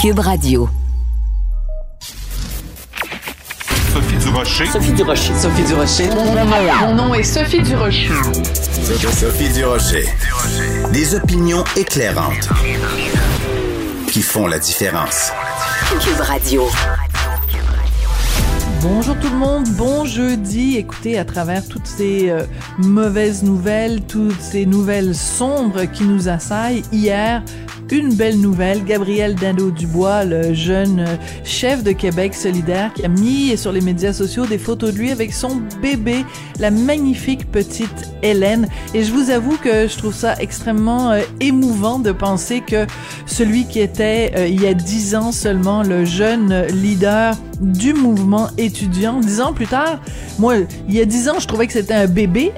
Cube Radio. Sophie Durocher. Sophie Durocher. Sophie Durocher. Mon nom est Sophie Durocher. Sophie Durocher. Des opinions éclairantes qui font la différence. Cube Radio. Bonjour tout le monde, bon jeudi. Écoutez, à travers toutes ces euh, mauvaises nouvelles, toutes ces nouvelles sombres qui nous assaillent, hier, une belle nouvelle. Gabriel Dando-Dubois, le jeune chef de Québec solidaire, qui a mis sur les médias sociaux des photos de lui avec son bébé, la magnifique petite Hélène. Et je vous avoue que je trouve ça extrêmement euh, émouvant de penser que celui qui était, euh, il y a dix ans seulement, le jeune leader du mouvement étudiant, dix ans plus tard, moi, il y a dix ans, je trouvais que c'était un bébé,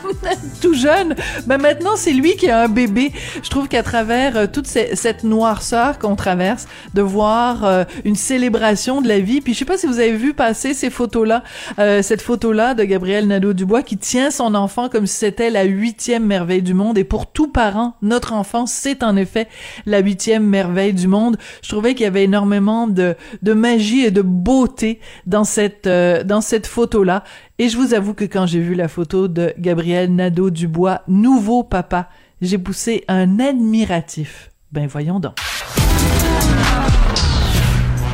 tout jeune, mais maintenant, c'est lui qui a un bébé. Je trouve qu'à travers euh, toute cette noirceur qu'on traverse, de voir euh, une célébration de la vie. Puis je sais pas si vous avez vu passer ces photos-là, euh, cette photo-là de Gabriel Nadeau-Dubois qui tient son enfant comme si c'était la huitième merveille du monde. Et pour tout parent, notre enfant, c'est en effet la huitième merveille du monde. Je trouvais qu'il y avait énormément de, de magie et de beauté dans cette, euh, dans cette photo-là. Et je vous avoue que quand j'ai vu la photo de Gabriel Nadeau-Dubois, nouveau papa, j'ai poussé un admiratif. Ben voyons donc.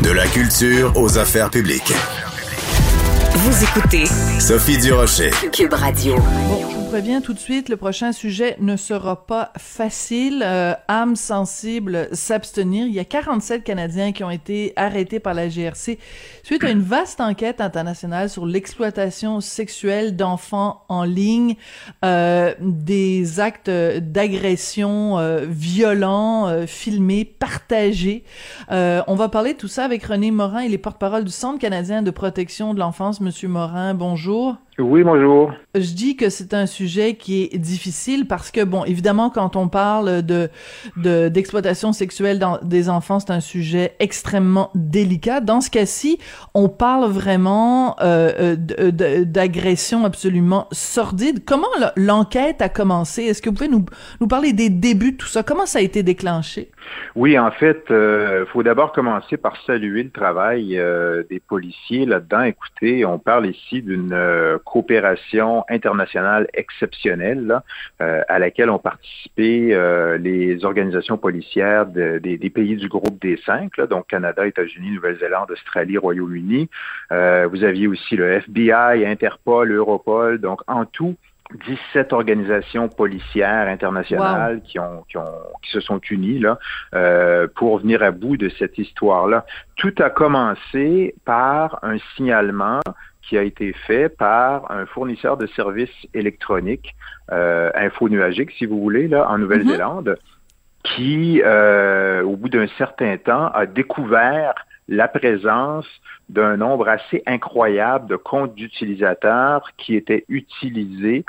De la culture aux affaires publiques. Vous écoutez Sophie Durocher. Cube Radio. Bon, préviens tout de suite, le prochain sujet ne sera pas facile. Euh, âme sensible, s'abstenir. Il y a 47 Canadiens qui ont été arrêtés par la GRC suite à une vaste enquête internationale sur l'exploitation sexuelle d'enfants en ligne, euh, des actes d'agression euh, violents, euh, filmés, partagés. On va parler de tout ça avec René Morin, il est porte-parole du Centre canadien de protection de l'enfance. Monsieur Morin, bonjour. Oui, bonjour. Je dis que c'est un sujet qui est difficile parce que, bon, évidemment, quand on parle de de- d'exploitation sexuelle dans, des enfants, c'est un sujet extrêmement délicat. Dans ce cas-ci, on parle vraiment euh, euh, de- d'agression absolument sordide. Comment l'enquête a commencé? Est-ce que vous pouvez nous, nous parler des débuts de tout ça? Comment ça a été déclenché? Oui, en fait, il faut d'abord commencer par saluer le travail euh, des policiers là-dedans. Écoutez, on parle ici d'une euh, coopération internationale exceptionnelle là, euh, à laquelle ont participé euh, les organisations policières de- des, des pays du groupe des cinq, là, donc Canada, États-Unis, Nouvelle-Zélande, Australie, Royaume-Uni. Euh, vous aviez aussi le FBI, Interpol, Europol, donc en tout 17 organisations policières internationales qui, ont, qui, ont, qui se sont unies là, euh, pour venir à bout de cette histoire-là. Tout a commencé par un signalement qui a été fait par un fournisseur de services électroniques, euh, infonuagique, si vous voulez, là, en Nouvelle-Zélande, qui, euh, au bout d'un certain temps, a découvert la présence d'un nombre assez incroyable de comptes d'utilisateurs qui étaient utilisés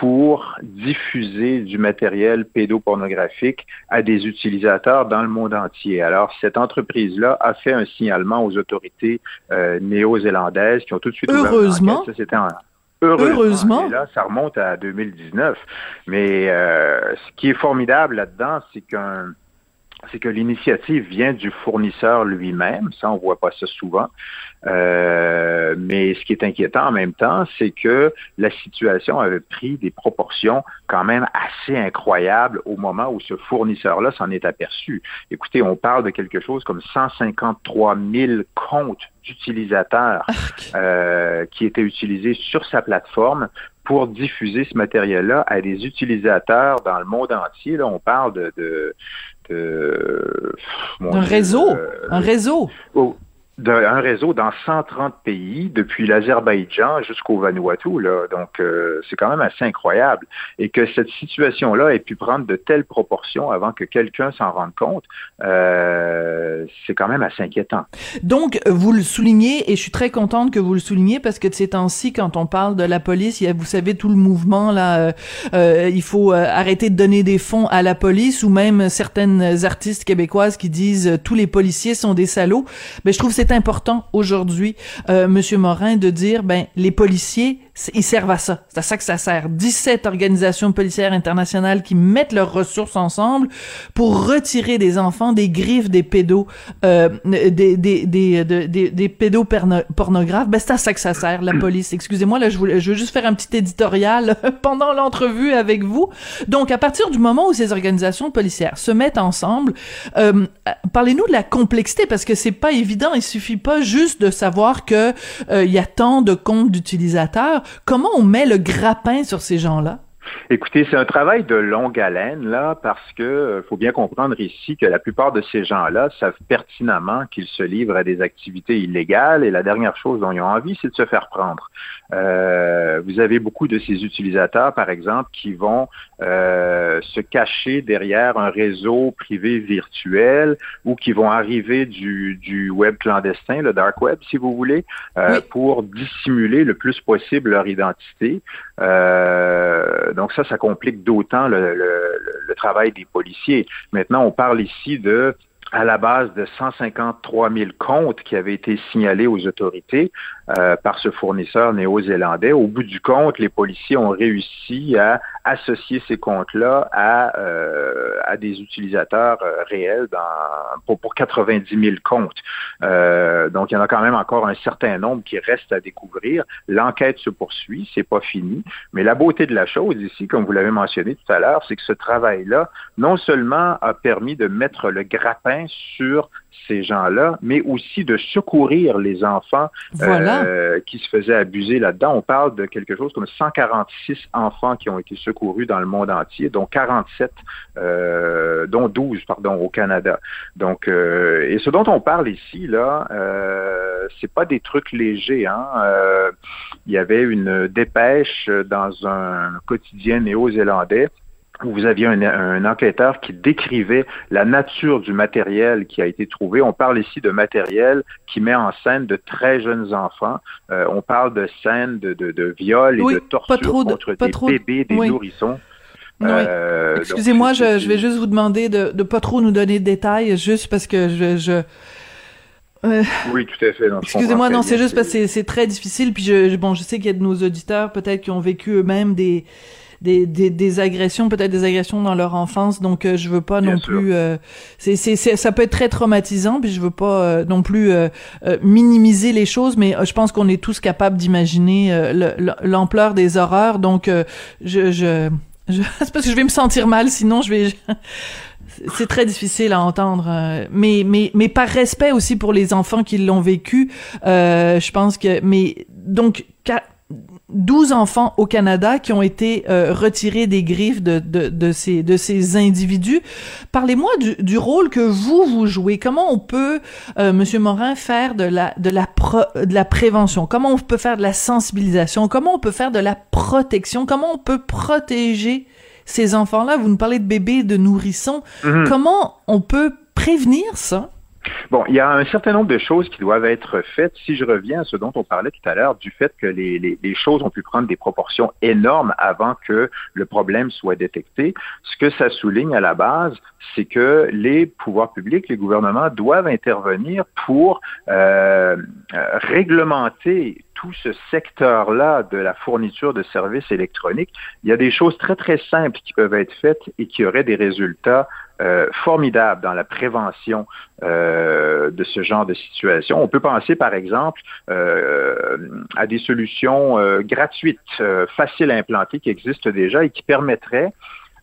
pour diffuser du matériel pédopornographique à des utilisateurs dans le monde entier. Alors, cette entreprise-là a fait un signalement aux autorités euh, néo-zélandaises qui ont tout de suite Heureusement. Heureusement. Heureusement. Et là, ça remonte à 2019. Mais euh, ce qui est formidable là-dedans, c'est qu'un c'est que l'initiative vient du fournisseur lui-même. Ça, on voit pas ça souvent. Euh, mais ce qui est inquiétant en même temps, c'est que la situation avait pris des proportions quand même assez incroyables au moment où ce fournisseur-là s'en est aperçu. Écoutez, on parle de quelque chose comme 153 000 comptes d'utilisateurs euh, qui étaient utilisés sur sa plateforme pour diffuser ce matériel-là à des utilisateurs dans le monde entier. Là, on parle de, de, de mon Un réseau, euh, un réseau. oh, d'un réseau dans 130 pays, depuis l'Azerbaïdjan jusqu'au Vanuatu. Là. Donc, euh, c'est quand même assez incroyable. Et que cette situation-là ait pu prendre de telles proportions avant que quelqu'un s'en rende compte, euh, c'est quand même assez inquiétant. Donc, vous le soulignez, et je suis très contente que vous le souligniez, parce que de ces temps-ci, quand on parle de la police, il y a, vous savez, tout le mouvement, là, euh, euh, il faut euh, arrêter de donner des fonds à la police, ou même certaines artistes québécoises qui disent euh, tous les policiers sont des salauds. Mais je trouve c'est important aujourd'hui, euh, Monsieur Morin, de dire, ben, les policiers ils servent à ça. C'est à ça que ça sert. 17 organisations policières internationales qui mettent leurs ressources ensemble pour retirer des enfants des griffes des pédos, euh, des, des, des, des, des pédopornographes. Ben, c'est à ça que ça sert, la police. Excusez-moi, là, je, voulais, je veux juste faire un petit éditorial pendant l'entrevue avec vous. Donc, à partir du moment où ces organisations policières se mettent ensemble, euh, parlez-nous de la complexité, parce que c'est pas évident. Il suffit pas juste de savoir que euh, il y a tant de comptes d'utilisateurs. Comment on met le grappin sur ces gens-là? Écoutez, c'est un travail de longue haleine, là, parce que euh, faut bien comprendre ici que la plupart de ces gens-là savent pertinemment qu'ils se livrent à des activités illégales et la dernière chose dont ils ont envie, c'est de se faire prendre. Euh, vous avez beaucoup de ces utilisateurs, par exemple, qui vont euh, se cacher derrière un réseau privé virtuel ou qui vont arriver du, du web clandestin, le dark web, si vous voulez, euh, pour dissimuler le plus possible leur identité. Donc ça, ça complique d'autant le, le, travail des policiers. Maintenant, on parle ici de à la base de 153 000 comptes qui avaient été signalés aux autorités euh, par ce fournisseur néo-zélandais. Au bout du compte, les policiers ont réussi à associer ces comptes-là à, euh, à des utilisateurs euh, réels dans, pour, pour 90 000 comptes. donc, il y en a quand même encore un certain nombre qui restent à découvrir. L'enquête se poursuit, c'est pas fini. Mais la beauté de la chose ici, comme vous l'avez mentionné tout à l'heure, c'est que ce travail-là, non seulement a permis de mettre le grappin sur ces gens-là, mais aussi de secourir les enfants euh, qui se faisaient abuser là-dedans. On parle de quelque chose comme 146 enfants qui ont été secourus dans le monde entier, dont 47, euh, dont 12, pardon, au Canada. Donc, euh, et ce dont on parle ici, là, euh, c'est pas des trucs légers. Hein? Euh, il y avait une dépêche dans un quotidien néo-zélandais vous aviez un, enquêteur qui décrivait la nature du matériel qui a été trouvé. On parle ici de matériel qui met en scène de très jeunes enfants. Euh, on parle de scènes de, de, de viol et de torture contre des bébés, des nourrissons. Euh, Excusez-moi, je, je, vais juste vous demander de ne pas trop nous donner de détails, juste parce que je... je... Euh, oui, tout à fait. Excusez-moi, non, c'est juste parce que c'est très difficile. Puis je, bon, je sais qu'il y a de nos auditeurs peut-être qui ont vécu eux-mêmes des des, des, des agressions, peut-être des agressions dans leur enfance. Donc, euh, je veux pas non plus. Euh, c'est, c'est, ça peut être très traumatisant, puis je veux pas euh, non plus euh, minimiser les choses, mais je pense qu'on est tous capables d'imaginer l'ampleur des horreurs. Donc, je, je, je c'est parce que je vais me sentir mal, sinon je vais. c'est très difficile à entendre, mais mais mais par respect aussi pour les enfants qui l'ont vécu, euh, je pense que mais donc 12 enfants au Canada qui ont été euh, retirés des griffes de, de, de, ces, de ces individus. Parlez-moi du, du, rôle que vous, vous jouez. Comment on peut, euh, Monsieur Morin, faire de la, de, la de la prévention? Comment on peut faire de la sensibilisation? Comment on peut faire de la protection? Comment on peut protéger ces enfants-là? Vous nous parlez de bébés, de nourrissons. Mm-hmm. Comment on peut prévenir ça? Bon, il y a un certain nombre de choses qui doivent être faites. Si je reviens à ce dont on parlait tout à l'heure, du fait que les, choses ont pu prendre des proportions énormes avant que le problème soit détecté, ce que ça souligne à la base, c'est que les pouvoirs publics, les gouvernements doivent intervenir pour euh, euh réglementer tout ce secteur-là de la fourniture de services électroniques. Il y a des choses très, très simples qui peuvent être faites et qui auraient des résultats euh, formidable dans la prévention euh, de ce genre de situation. On peut penser, par exemple, euh, à des solutions euh, gratuites, euh, faciles à implanter, qui existent déjà et qui permettraient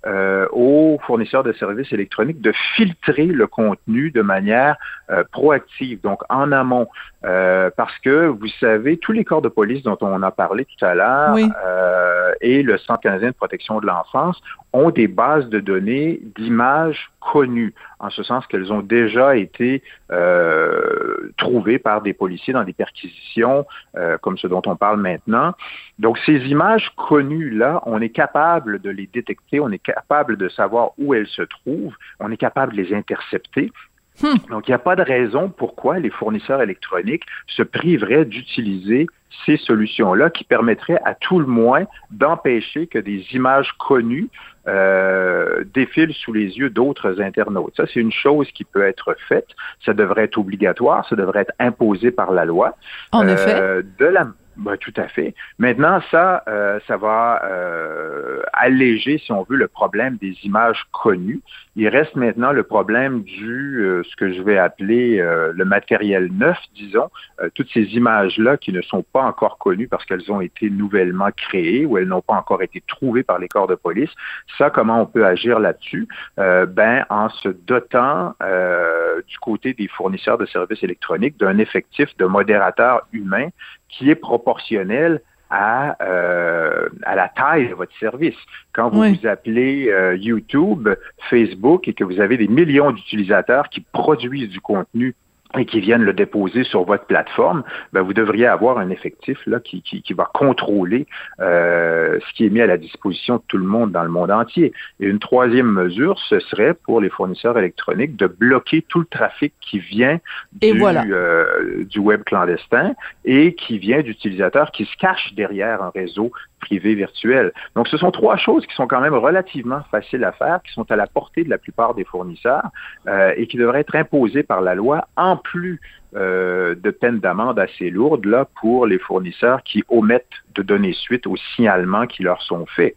euh, aux fournisseurs de services électroniques de filtrer le contenu de manière euh, proactive, donc en amont, euh, parce que vous savez, tous les corps de police dont on a parlé tout à l'heure et le Centre canadien de protection de l'enfance ont des bases de données d'images connues, en ce sens qu'elles ont déjà été euh, trouvées par des policiers dans des perquisitions euh, comme ce dont on parle maintenant. Donc ces images connues-là, on est capable de les détecter, on est capable de savoir où elles se trouvent, on est capable de les intercepter. Hmm. Donc, il n'y a pas de raison pourquoi les fournisseurs électroniques se priveraient d'utiliser ces solutions-là qui permettraient à tout le moins d'empêcher que des images connues euh, défilent sous les yeux d'autres internautes. Ça, c'est une chose qui peut être faite. Ça devrait être obligatoire, ça devrait être imposé par la loi. En effet. Euh, de la, Ben, tout à fait. Maintenant, ça, euh, ça va euh, alléger, si on veut, le problème des images connues. Il reste maintenant le problème du, euh, ce que je vais appeler le matériel neuf, disons, toutes ces images-là qui ne sont pas encore connues parce qu'elles ont été nouvellement créées ou elles n'ont pas encore été trouvées par les corps de police. Ça, comment on peut agir là-dessus? ben, en se dotant du côté des fournisseurs de services électroniques d'un effectif de modérateurs humains qui est proportionnel à, euh, à la taille de votre service. Quand vous vous appelez euh, YouTube, Facebook et que vous avez des millions d'utilisateurs qui produisent du contenu et qui viennent le déposer sur votre plateforme, ben vous devriez avoir un effectif là qui, qui, qui va contrôler euh, ce qui est mis à la disposition de tout le monde dans le monde entier. Et une troisième mesure, ce serait pour les fournisseurs électroniques de bloquer tout le trafic qui vient du, euh, du web clandestin et qui vient d'utilisateurs qui se cachent derrière un réseau privé virtuel. Donc, ce sont trois choses qui sont quand même relativement faciles à faire, qui sont à la portée de la plupart des fournisseurs euh, et qui devraient être imposées par la loi en plus euh, de peines d'amende assez lourdes là pour les fournisseurs qui omettent de donner suite aux signalements qui leur sont faits.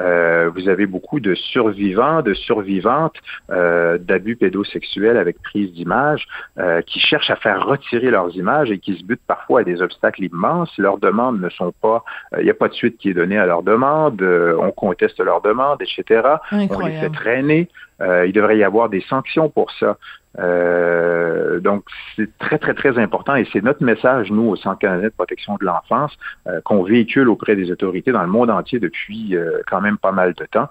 Euh, vous avez beaucoup de survivants, de survivantes euh, d'abus pédosexuels avec prise d'images euh, qui cherchent à faire retirer leurs images et qui se butent parfois à des obstacles immenses. Leurs demandes ne sont pas, il n'y a pas de suite qui est donnée à leurs demandes, on conteste leurs demandes, etc. On les fait traîner. il devrait y avoir des sanctions pour ça. Euh, donc, c'est très, très, très important et c'est notre message, nous, au Centre canadien de protection de l'enfance, euh, qu'on véhicule auprès des autorités dans le monde entier depuis euh, quand même pas mal de temps,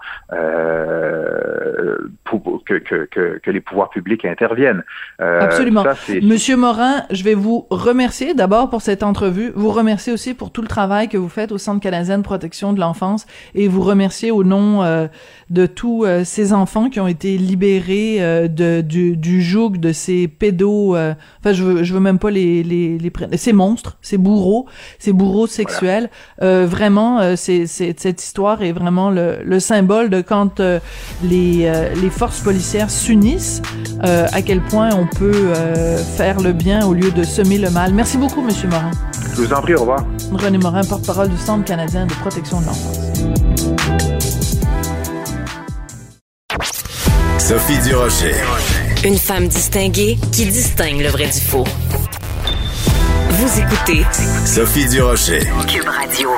pour que, que, que, que, les pouvoirs publics interviennent. Absolument. Monsieur Morin, je vais vous remercier d'abord pour cette entrevue, vous remercier aussi pour tout le travail que vous faites au Centre canadien de protection de l'enfance et vous remercier au nom de tous ces enfants qui ont été libérés de, du, du de ces pédos, euh, enfin je veux, je veux même pas les les, les ces monstres, ces bourreaux, ces bourreaux sexuels. Euh, vraiment, euh, c'est cette histoire est vraiment le, le symbole de quand les les forces policières s'unissent, à quel point on peut faire le bien au lieu de semer le mal. Merci beaucoup, Monsieur Morin. Je vous en prie, au revoir. René Morin, porte-parole du Centre canadien de protection de l'enfance. Sophie Durocher. Une femme distinguée qui distingue le vrai du faux. Vous écoutez Sophie Durocher. Cube Radio.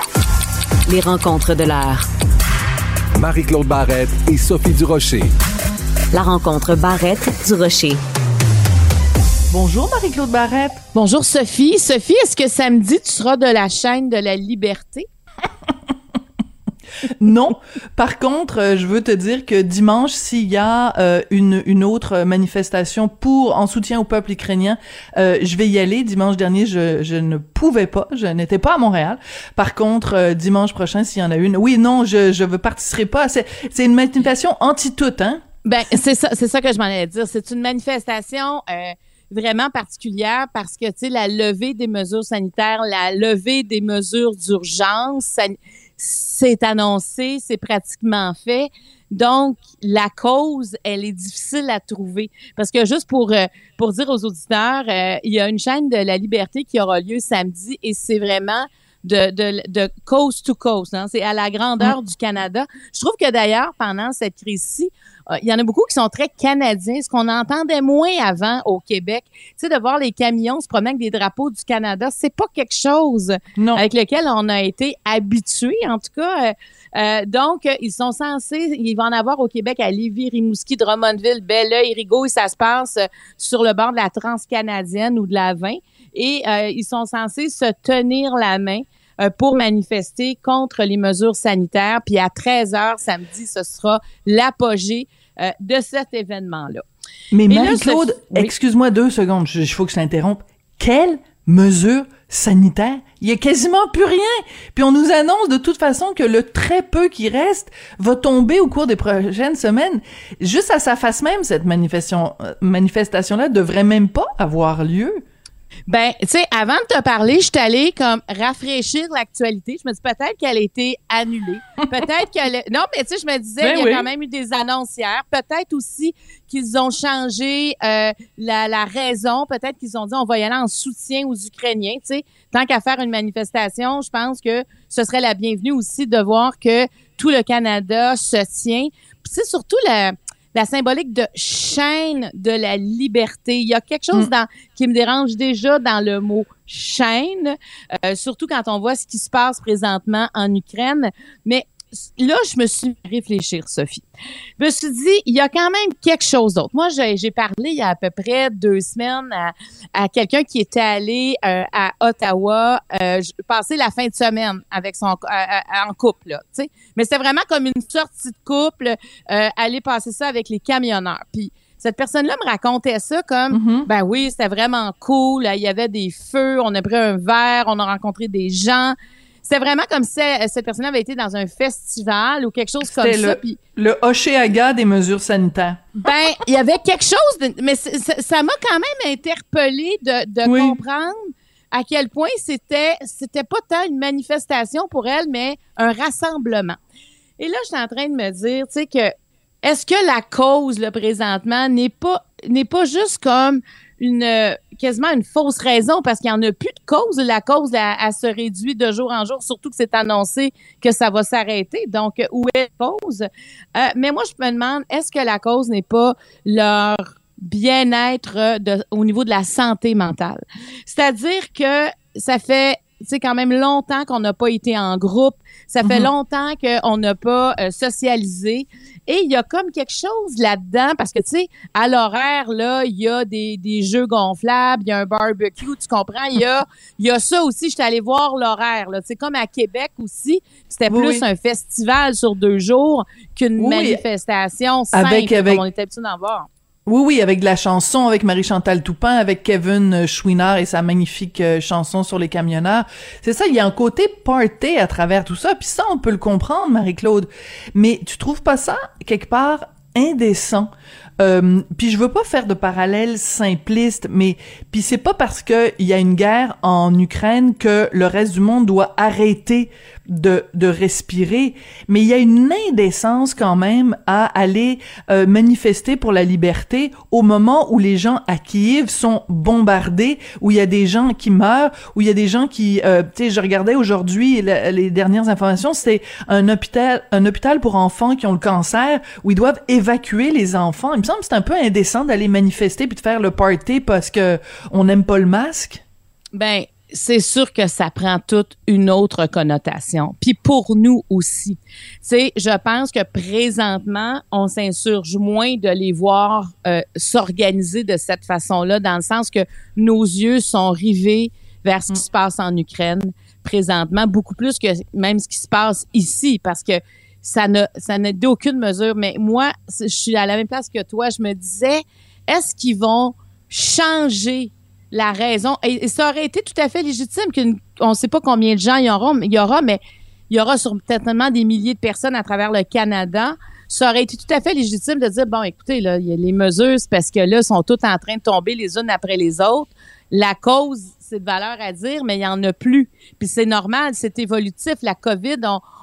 Les rencontres de l'heure. Marie-Claude Barrette et Sophie Durocher. La rencontre Barrette-Durocher. Bonjour Marie-Claude Barrette. Bonjour Sophie. Sophie, est-ce que samedi tu seras de la chaîne de la liberté? Non. Par contre, euh, je veux te dire que dimanche, s'il y a euh, une, autre manifestation pour en soutien au peuple ukrainien, euh, je vais y aller. Dimanche dernier, je, ne pouvais pas, je n'étais pas à Montréal. Par contre, dimanche prochain, s'il y en a une, oui, non, je je veux participerai pas. C'est c'est une manifestation anti-tout, hein? Ben c'est ça, c'est ça que je m'en allais dire. C'est une manifestation. vraiment particulière parce que, tu sais, la levée des mesures sanitaires, la levée des mesures d'urgence, c'est annoncé, c'est pratiquement fait. Donc, la cause, elle est difficile à trouver. Parce que juste pour, euh, pour dire aux auditeurs, euh, il y a une chaîne de la liberté qui aura lieu samedi et c'est vraiment de, de, de coast to coast. Hein. C'est à la grandeur mm. du Canada. Je trouve que d'ailleurs, pendant cette crise-ci, euh, il y en a beaucoup qui sont très canadiens, ce qu'on entendait moins avant au Québec. Tu sais, de voir les camions se promener avec des drapeaux du Canada, c'est pas quelque chose avec lequel on a été habitué, en tout cas. Euh, euh, donc, ils sont censés, il va en avoir au Québec à Lévis, Rimouski, Drummondville, Belleuil, Rigaud, et ça se passe sur le bord de la transcanadienne ou de la 20. Et ils sont censés se tenir la main pour manifester contre les mesures sanitaires. Puis à 13 h samedi, ce sera l'apogée euh, de cet événement-là. Mais Marie-Claude, excuse-moi deux secondes, il faut que je t'interrompe. Quelle mesure sanitaire? Il y a quasiment plus rien. Puis on nous annonce de toute façon que le très peu qui reste va tomber au cours des prochaines semaines. Juste à sa face même, cette manifestation, euh, manifestation-là devrait même pas avoir lieu. Ben, tu sais, avant de te parler, je suis allée comme rafraîchir l'actualité. Je me dis peut-être qu'elle a été annulée. Peut-être qu'elle. Non, mais tu sais, je me disais, Ben il y a oui. quand même eu des annonces hier. Peut-être aussi qu'ils ont changé euh, la, la raison. Peut-être qu'ils ont dit on va y aller en soutien aux Ukrainiens. Tu sais, tant qu'à faire une manifestation, je pense que ce serait la bienvenue aussi de voir que tout le Canada se tient. Puis c'est surtout la, la symbolique de chaîne de la liberté. Il y a quelque chose Mm. dans, qui me dérange déjà dans le mot chaîne, euh, surtout quand on voit ce qui se passe présentement en Ukraine. Mais là, je me suis réfléchir, Sophie. Je me suis dit, il y a quand même quelque chose d'autre. Moi, j'ai parlé il y a à peu près deux semaines à, à quelqu'un qui était allé euh, à Ottawa euh, passer la fin de semaine avec son euh, en couple, là. Mais c'était vraiment comme une sortie de couple, aller passer ça avec les camionneurs. Puis cette personne-là me racontait ça comme Mhm. ben oui, c'était vraiment cool. Il y avait des feux, on a pris un verre, on a rencontré des gens. C'était vraiment comme si euh, cette personne avait été dans un festival ou quelque chose comme C'était ça. le- Puis, Le Hochelaga des mesures sanitaires. ben, il y avait quelque chose, de- mais c'est- ça m'a quand même interpellé de, de Oui. comprendre à quel point c'était c'était pas tant une manifestation pour elle, mais un rassemblement. Et là, je suis en train de me dire, tu sais que est-ce que la cause là présentement n'est pas n'est pas juste comme une euh, quasiment une fausse raison parce qu'il y en a plus de cause. La cause elle se réduit de jour en jour, surtout que c'est annoncé que ça va s'arrêter. Donc euh, où est la cause? Euh, Mais moi je me demande est-ce que la cause n'est pas leur bien-être euh, au niveau de la santé mentale? C'est-à-dire que ça fait c'est quand même longtemps qu'on n'a pas été en groupe, ça fait Mhm. longtemps qu'on n'a pas euh, socialisé. Et il y a comme quelque chose là-dedans parce que tu sais à l'horaire là, il y a des, des jeux gonflables, il y a un barbecue, tu comprends, il y a y a ça aussi, je suis allée voir l'horaire là, c'est comme à Québec aussi, c'était Oui, plus un festival sur deux jours qu'une Oui, manifestation simple avec- avec- comme on était habitué d'en voir. Oui, oui, avec de la chanson, avec Marie-Chantal Toupin, avec Kevin Chouinard et sa magnifique euh, chanson sur les camionneurs. C'est ça, il y a un côté party à travers tout ça, puis ça, on peut le comprendre, Marie-Claude. Mais tu trouves pas ça, quelque part, indécent? Euh, puis je veux pas faire de parallèle simpliste, mais puis c'est pas parce que il y a une guerre en Ukraine que le reste du monde doit arrêter de, de respirer, mais il y a une indécence quand même à aller euh, manifester pour la liberté au moment où les gens à Kiev sont bombardés, où il y a des gens qui meurent, où il y a des gens qui, euh, tu sais, je regardais aujourd'hui les dernières informations, c'est un hôpital, un hôpital pour enfants qui ont le cancer où ils doivent évacuer les enfants. Il me semble que c'est un peu indécent d'aller manifester puis de faire le party parce que on n'aime pas le masque. Ben, c'est sûr que ça prend toute une autre connotation. Puis pour nous aussi. Sais, je pense que présentement, on s'insurge moins de les voir euh, s'organiser de cette façon-là, dans le sens que nos yeux sont rivés vers ce qui se passe en Ukraine présentement, beaucoup plus que même ce qui se passe ici, parce que ça n'a ça n'a d'aucune mesure. Mais moi, c'est- je suis à la même place que toi. Je me disais, est-ce qu'ils vont changer la raison? Et, ça aurait été tout à fait légitime qu'une, on ne sait pas combien de gens il y aura, mais il y aura, mais il y aura certainement des milliers de personnes à travers le Canada. Ça aurait été tout à fait légitime de dire, bon, écoutez, là, les mesures, c'est parce que là, sont toutes en train de tomber les unes après les autres. La cause, c'est de valeur à dire, mais il n'y en a plus. Puis c'est normal, c'est évolutif. La COVID,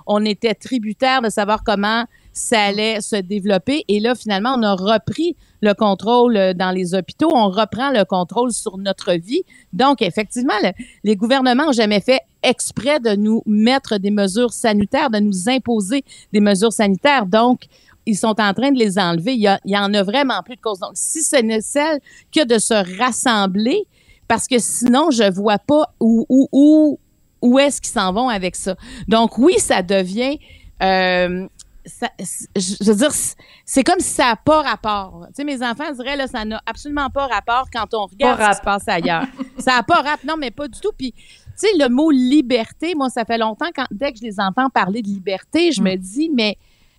on était tributaire de savoir comment ça allait se développer. Et là, finalement, on a repris le contrôle euh, dans les hôpitaux. On reprend le contrôle sur notre vie. Donc, effectivement, le- les gouvernements n'ont jamais fait exprès de nous mettre des mesures sanitaires, de nous imposer des mesures sanitaires. Donc, ils sont en train de les enlever. Il y, en a vraiment plus de cause. Donc, si ce n'est celle que de se rassembler, parce que sinon, je vois pas où, où, où, où est-ce qu'ils s'en vont avec ça. Donc, oui, ça devient... euh, ça- je veux dire, c'est comme si ça n'a pas rapport. Tu sais, mes enfants diraient, là, ça n'a absolument pas rapport quand on regarde Pas ce qui se passe ailleurs. ça n'a pas rapport. Non, mais pas du tout. Puis, tu sais, le mot liberté, moi, ça fait longtemps, quand, dès que je les entends parler de liberté, je me dis, mais.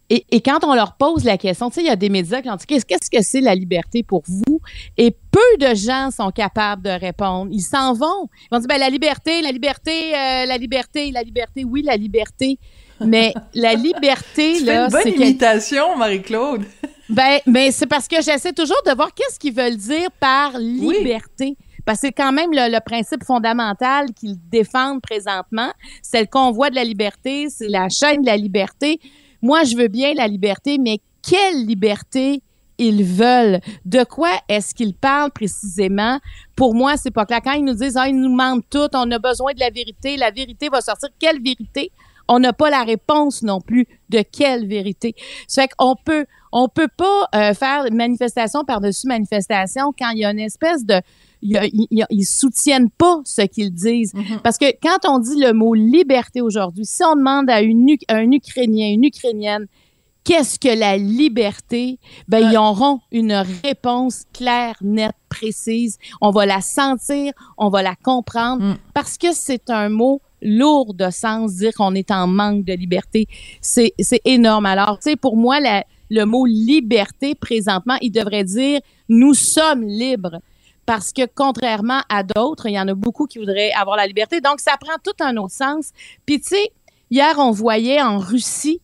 Et, et quand on leur pose la question, tu sais, il y a des médias qui ont dit qu'est-ce qu'est-ce que c'est la liberté pour vous? Et peu de gens sont capables de répondre. Ils s'en vont. Ils vont dire, ben, la liberté, la liberté, euh, la liberté, la liberté, oui, la liberté. Mais la liberté, Tu là, une bonne c'est imitation, Marie-Claude. ben, mais c'est parce que j'essaie toujours de voir qu'est-ce qu'ils veulent dire par liberté. Parce que c'est quand même le, le principe fondamental qu'ils défendent présentement. C'est le convoi de la liberté, c'est la chaîne de la liberté. Moi, je veux bien la liberté, mais quelle liberté ils veulent? De quoi est-ce qu'ils parlent précisément? Pour moi, c'est pas clair. Quand ils nous disent, ah, ils nous mentent tout, on a besoin de la vérité, la vérité va sortir. Quelle vérité? On n'a pas la réponse non plus de quelle vérité. Ça fait qu'on peut, on peut pas euh, faire manifestation par-dessus manifestation quand il y a une espèce de, ils, soutiennent pas ce qu'ils disent. Mm-hmm. Parce que quand on dit le mot liberté aujourd'hui, si on demande à, une, à un Ukrainien, une Ukrainienne, qu'est-ce que la liberté? Ben, ils auront une réponse claire, nette, précise. On va la sentir, on va la comprendre mm. parce que c'est un mot lourd de sens, dire qu'on est en manque de liberté. C'est, énorme. Alors, tu sais, pour moi, le mot liberté, présentement, il devrait dire nous sommes libres. Parce que contrairement à d'autres, il y en a beaucoup qui voudraient avoir la liberté. Donc, ça prend tout un autre sens. Puis, tu sais, hier, on voyait en Russie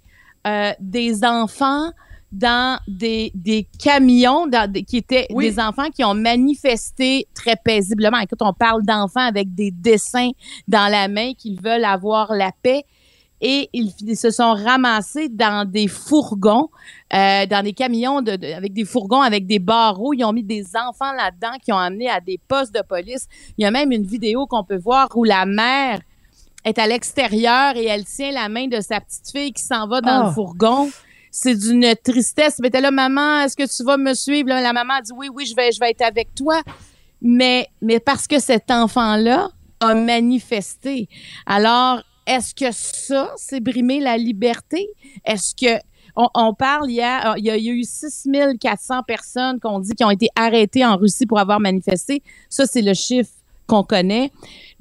euh, des enfants dans des, des camions dans, qui étaient des enfants qui ont manifesté très paisiblement. Écoute, on parle d'enfants avec des dessins dans la main qu'ils veulent avoir la paix et ils, se sont ramassés dans des fourgons, euh, dans des camions de, avec des fourgons avec des barreaux. Ils ont mis des enfants là-dedans qui ont amené à des postes de police. Il y a même une vidéo qu'on peut voir où la mère est à l'extérieur et elle tient la main de sa petite fille qui s'en va dans le ah. fourgon. C'est d'une tristesse. Mais t'es là, maman, est-ce que tu vas me suivre? la maman a dit oui, oui, je vais, je vais être avec toi. Mais, parce que cet enfant-là a manifesté. Alors, est-ce que ça, c'est brimer la liberté? Est-ce que on, parle il y, a, il y a eu 6400 personnes qu'on dit qui ont été arrêtées en Russie pour avoir manifesté. Ça, c'est le chiffre qu'on connaît.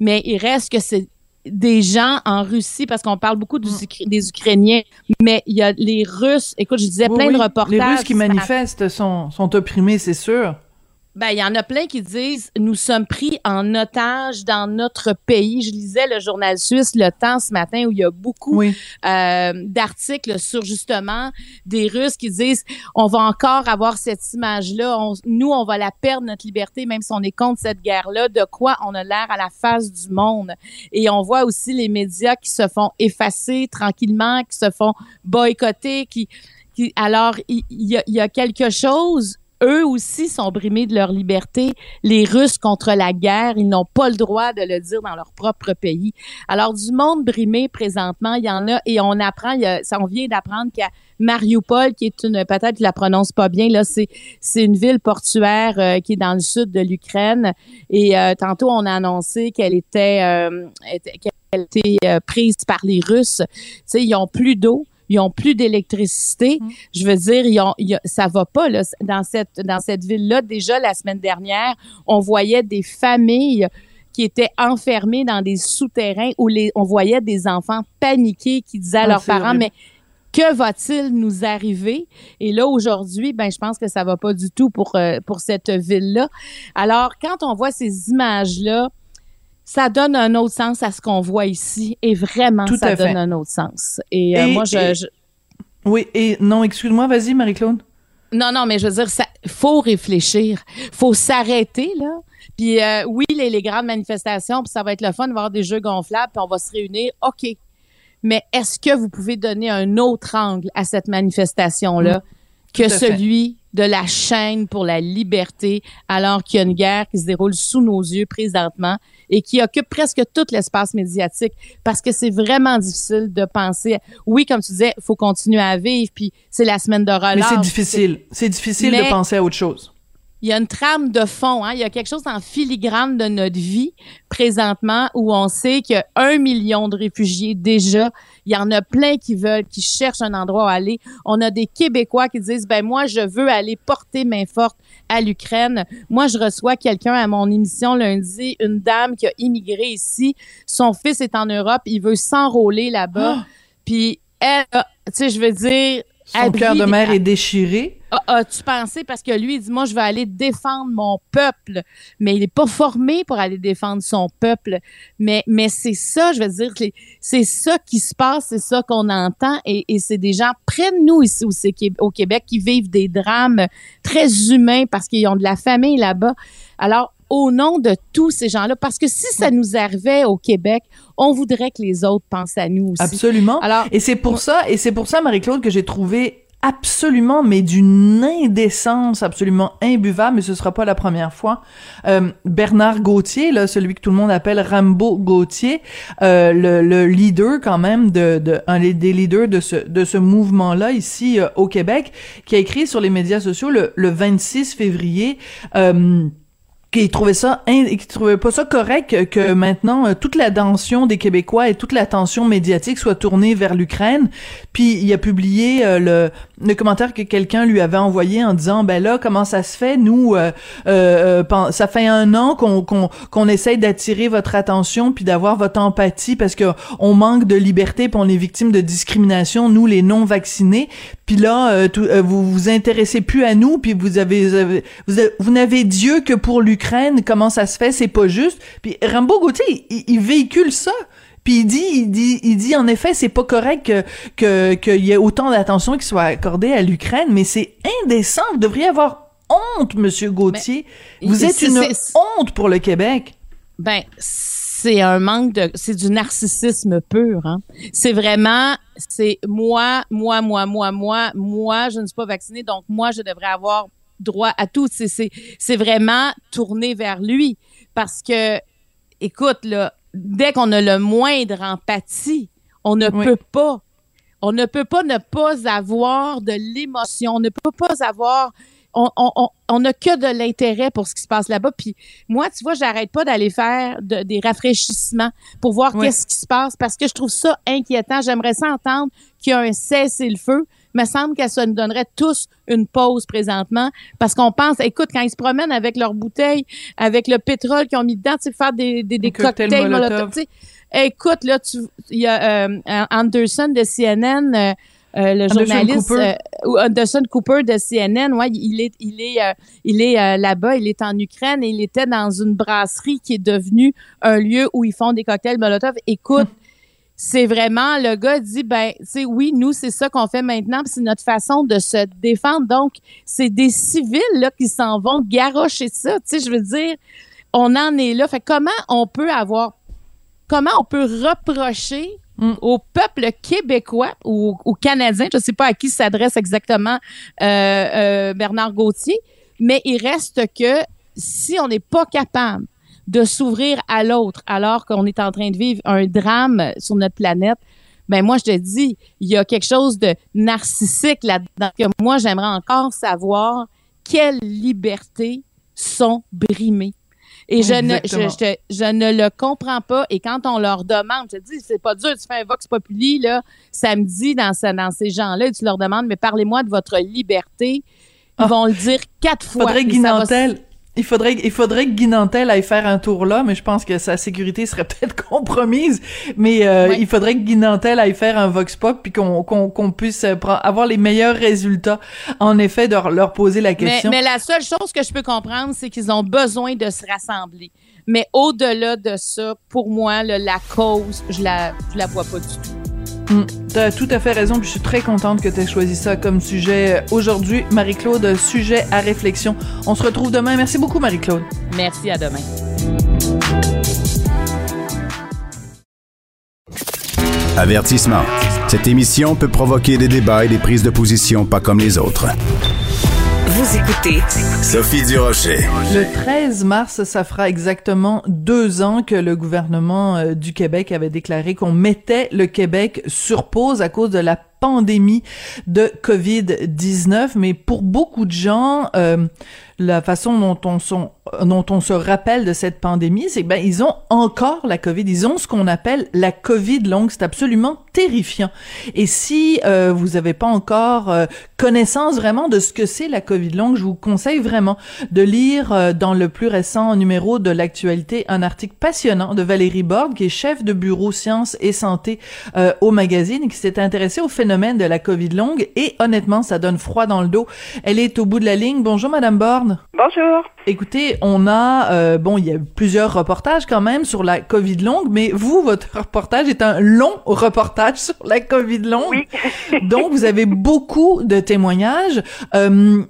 Mais il reste que c'est des gens en Russie, parce qu'on parle beaucoup mm. des Ukrainiens, mais il y a les Russes. Écoute, je disais plein de reportages. Les Russes qui manifestent sont, sont opprimés, c'est sûr. Ben, il y en a plein qui disent nous sommes pris en otage dans notre pays. Je lisais le journal suisse Le Temps ce matin où il y a beaucoup euh, d'articles sur justement des Russes qui disent on va encore avoir cette image-là. nous, on va la perdre notre liberté, même si on est contre cette guerre-là. De quoi on a l'air à la face du monde. Et on voit aussi les médias qui se font effacer tranquillement, qui se font boycotter, qui, qui alors il y, y a quelque chose eux aussi sont brimés de leur liberté. Les Russes contre la guerre, ils n'ont pas le droit de le dire dans leur propre pays. Alors, du monde brimé présentement, il y en a et on apprend, il y a, on vient d'apprendre qu'il y a Mariupol, qui est une, peut-être je la prononce pas bien, là, c'est, c'est une ville portuaire euh, qui est dans le sud de l'Ukraine. Et euh, tantôt, on a annoncé qu'elle était, euh, qu'elle était prise par les Russes. Tu sais, ils ont plus d'eau ils ont plus d'électricité. Mm. Je veux dire, ils ont, ça va pas là, dans cette dans cette ville-là. Déjà la semaine dernière, on voyait des familles qui étaient enfermées dans des souterrains où les, on voyait des enfants paniqués qui disaient à ah, leurs parents, mais que va-t-il nous arriver? Et là, aujourd'hui, ben, je pense que ça va pas du tout pour, euh, pour cette ville-là. Alors, quand on voit ces images-là, ça donne un autre sens à ce qu'on voit ici et vraiment ça donne un autre sens. Et, euh, moi je, Oui, et non, excuse-moi, vas-y Marie-Claude. Non non, mais je veux dire ça faut réfléchir, faut s'arrêter là. Puis euh, oui, les, les, grandes manifestations, puis ça va être le fun de voir des jeux gonflables, puis on va se réunir. OK. Mais est-ce que vous pouvez donner un autre angle à cette manifestation là mm. Que celui de la chaîne pour la liberté, alors qu'il y a une guerre qui se déroule sous nos yeux présentement et qui occupe presque tout l'espace médiatique parce que c'est vraiment difficile de penser. Oui, comme tu disais, il faut continuer à vivre, puis c'est la semaine de relâche. Mais c'est difficile. C'est difficile de penser à autre chose il y a une trame de fond, hein? il y a quelque chose en filigrane de notre vie présentement où on sait qu'il y a un million de réfugiés déjà. Il y en a plein qui veulent, qui cherchent un endroit où aller. On a des Québécois qui disent, ben moi, je veux aller porter main forte à l'Ukraine. Moi, je reçois quelqu'un à mon émission lundi, une dame qui a immigré ici. Son fils est en Europe, il veut s'enrôler là-bas. Ah! Puis elle, tu sais, je veux dire, son cœur de mère est déchiré. As-tu pensé, parce que lui, il dit, moi, je vais aller défendre mon peuple, mais il n'est pas formé pour aller défendre son peuple. Mais, mais c'est ça, je veux dire, c'est ça qui se passe, c'est ça qu'on entend, et, et c'est des gens près de nous ici au Québec qui vivent des drames très humains parce qu'ils ont de la famille là-bas. Alors, au nom de tous ces gens-là, parce que si ça nous arrivait au Québec, on voudrait que les autres pensent à nous aussi. Absolument. Alors, et c'est pour ça, et c'est pour ça, Marie-Claude, que j'ai trouvé absolument, mais d'une indécence absolument imbuvable, mais ce sera pas la première fois. Euh, Bernard Gauthier, là, celui que tout le monde appelle Rambo Gauthier, euh, le, le, leader quand même de, de un des leaders de ce de ce mouvement-là ici euh, au Québec, qui a écrit sur les médias sociaux le, le 26 février. Euh, qui trouvait ça qui trouvait pas ça correct que maintenant euh, toute l'attention des Québécois et toute l'attention médiatique soit tournée vers l'Ukraine. Puis il a publié euh, le, le commentaire que quelqu'un lui avait envoyé en disant ben là comment ça se fait? Nous euh, euh ça fait un an qu'on qu'on qu'on essaye d'attirer votre attention puis d'avoir votre empathie parce que on manque de liberté puis on est victime de discrimination nous les non vaccinés. Puis là vous vous intéressez plus à nous puis vous avez, vous, vous n'avez Dieu que pour l'Ukraine comment ça se fait, c'est pas juste. Puis Rambo Gauthier, il, véhicule ça. Puis il dit, il dit, il dit en effet, c'est pas correct que qu'il y ait autant d'attention qui soit accordée à l'Ukraine, mais c'est indécent. Vous devriez avoir honte, Monsieur Gauthier. Vous êtes une honte pour le Québec. Ben, c'est un manque de, c'est du narcissisme pur. Hein? C'est vraiment, c'est moi, moi, moi, moi, moi, moi, je ne suis pas vaccinée, donc moi, je devrais avoir droit à tout. C'est vraiment tourné vers lui. Parce que, écoute, là, dès qu'on a le moindre empathie, on ne peut pas. On ne peut pas ne pas avoir de l'émotion. On ne peut pas avoir on n'a que de l'intérêt pour ce qui se passe là-bas. Puis moi, tu vois, j'arrête pas d'aller faire des rafraîchissements pour voir qu'est-ce qui se passe parce que je trouve ça inquiétant. J'aimerais ça entendre qu'il y a un cessez-le-feu me semble que ça nous donnerait tous une pause présentement parce qu'on pense, écoute, quand ils se promènent avec leurs bouteilles, avec le pétrole qu'ils ont mis dedans, tu sais, faire des, des, des cocktails molotov, écoute, là, tu, il y a euh, Anderson de CNN, euh, euh, le journaliste Cooper. Anderson Cooper de CNN, ouais, il est, il est, il est là-bas, il est en Ukraine et il était dans une brasserie qui est devenue un lieu où ils font des cocktails Molotov. Écoute, c'est vraiment le gars dit ben c'est oui nous c'est ça qu'on fait maintenant c'est notre façon de se défendre. Donc c'est des civils là qui s'en vont garocher ça. Tu sais je veux dire on en est là. Fait comment on peut avoir comment on peut reprocher mm. au peuple québécois ou aux Canadiens, je sais pas à qui s'adresse exactement euh, euh, Bernard Gauthier, mais il reste que si on n'est pas capable de s'ouvrir à l'autre alors qu'on est en train de vivre un drame sur notre planète, ben moi je te dis, il y a quelque chose de narcissique là-dedans que moi j'aimerais encore savoir quelles libertés sont brimées. Et je ne, je, je, ne le comprends pas. Et quand on leur demande, je te dis, c'est pas dur, tu fais un Vox Populi, là, samedi, dans, dans ces gens-là, tu leur demandes, mais parlez-moi de votre liberté. Ils ah. vont le dire quatre fois. Faudrait il faudrait, il faudrait que Guinantel aille faire un tour là, mais je pense que sa sécurité serait peut-être compromise. Mais euh, il faudrait que Guinantel aille faire un vox pop puis qu'on qu'on puisse euh, avoir les meilleurs résultats. En effet, de leur poser la question. Mais, la seule chose que je peux comprendre, c'est qu'ils ont besoin de se rassembler. Mais au-delà de ça, pour moi, la cause, je la, je la vois pas du tout. Mm. T'as tout à fait raison, puis je suis très contente que tu aies choisi ça comme sujet aujourd'hui. Marie-Claude, sujet à réflexion. On se retrouve demain. Merci beaucoup, Marie-Claude. Merci, à demain. Avertissement. Cette émission peut provoquer des débats et des prises de position pas comme les autres. Vous écoutez Sophie Durocher. Le 13 mars, ça fera exactement deux ans que le gouvernement euh, du Québec avait déclaré qu'on mettait le Québec sur pause à cause de la pandémie de COVID-19. Mais pour beaucoup de gens, euh, la façon dont on, se rappelle de cette pandémie, c'est ben ils ont encore la COVID, ils ont ce qu'on appelle la COVID longue, c'est absolument terrifiant. Et si euh, vous n'avez pas encore euh, connaissance vraiment de ce que c'est la COVID longue, je vous conseille vraiment de lire dans le plus récent numéro de l'actualité un article passionnant de Valérie Borde, qui est chef de bureau sciences et santé au magazine, et qui s'est intéressée au phénomène de la COVID longue. Et honnêtement, ça donne froid dans le dos. Elle est au bout de la ligne. Bonjour, Madame Borde. Bonjour. Écoutez, on a, euh, bon, il y a plusieurs reportages quand même sur la COVID longue, mais vous, votre reportage est un long reportage sur la COVID longue. Oui. donc, vous avez beaucoup de témoignages. Euh,